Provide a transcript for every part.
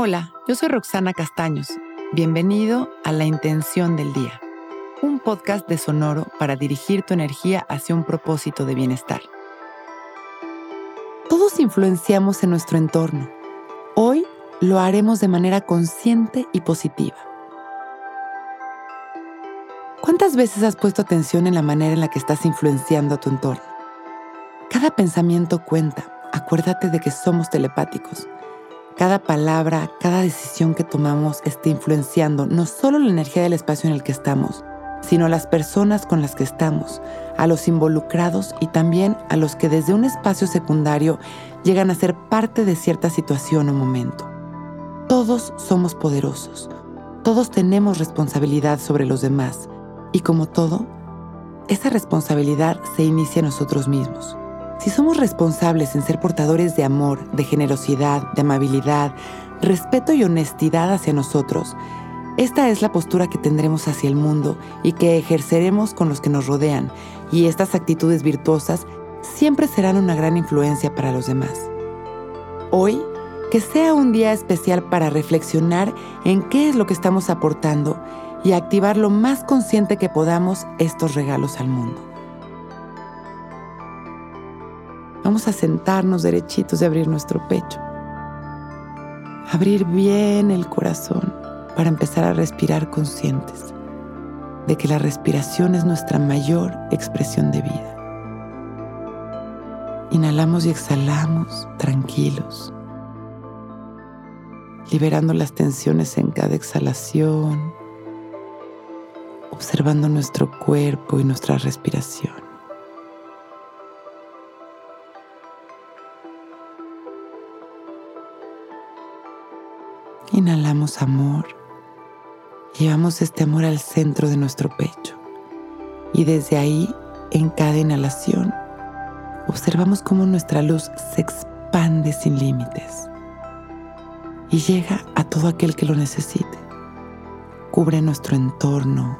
Hola, yo soy Roxana Castaños. Bienvenido a La Intención del Día, un podcast de Sonoro para dirigir tu energía hacia un propósito de bienestar. Todos influenciamos en nuestro entorno. Hoy lo haremos de manera consciente y positiva. ¿Cuántas veces has puesto atención en la manera en la que estás influenciando a tu entorno? Cada pensamiento cuenta. Acuérdate de que somos telepáticos. Cada palabra, cada decisión que tomamos está influenciando no solo la energía del espacio en el que estamos, sino las personas con las que estamos, a los involucrados y también a los que desde un espacio secundario llegan a ser parte de cierta situación o momento. Todos somos poderosos, todos tenemos responsabilidad sobre los demás y como todo, esa responsabilidad se inicia en nosotros mismos. Si somos responsables en ser portadores de amor, de generosidad, de amabilidad, respeto y honestidad hacia nosotros, esta es la postura que tendremos hacia el mundo y que ejerceremos con los que nos rodean, y estas actitudes virtuosas siempre serán una gran influencia para los demás. Hoy, que sea un día especial para reflexionar en qué es lo que estamos aportando y activar lo más consciente que podamos estos regalos al mundo. Vamos a sentarnos derechitos y abrir nuestro pecho. Abrir bien el corazón para empezar a respirar conscientes de que la respiración es nuestra mayor expresión de vida. Inhalamos y exhalamos tranquilos, liberando las tensiones en cada exhalación, observando nuestro cuerpo y nuestra respiración. Inhalamos amor. Llevamos este amor al centro de nuestro pecho. Y desde ahí, en cada inhalación, observamos cómo nuestra luz se expande sin límites y llega a todo aquel que lo necesite. Cubre nuestro entorno,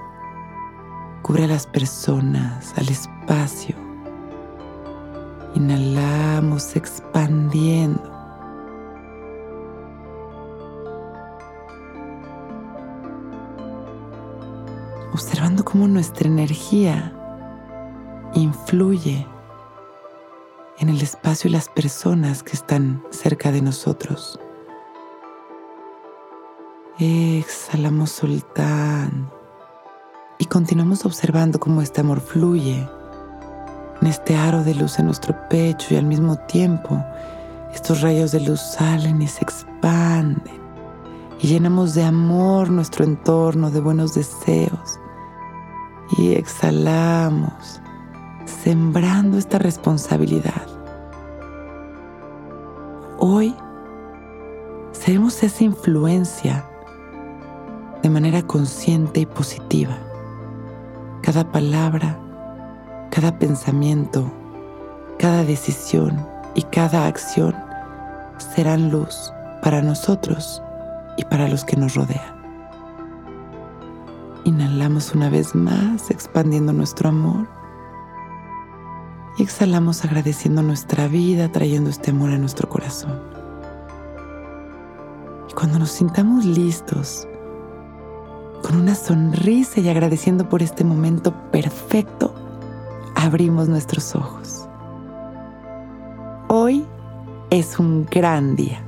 cubre a las personas, al espacio. Inhalamos expandiendo observando cómo nuestra energía influye en el espacio y las personas que están cerca de nosotros. Exhalamos soltando y continuamos observando cómo este amor fluye en este aro de luz en nuestro pecho y al mismo tiempo estos rayos de luz salen y se expanden y llenamos de amor nuestro entorno, de buenos deseos y exhalamos, sembrando esta responsabilidad. Hoy seremos esa influencia de manera consciente y positiva. Cada palabra, cada pensamiento, cada decisión y cada acción serán luz para nosotros y para los que nos rodean. Inhalamos una vez más, expandiendo nuestro amor. Y exhalamos agradeciendo nuestra vida, trayendo este amor a nuestro corazón. Y cuando nos sintamos listos, con una sonrisa y agradeciendo por este momento perfecto, abrimos nuestros ojos. Hoy es un gran día.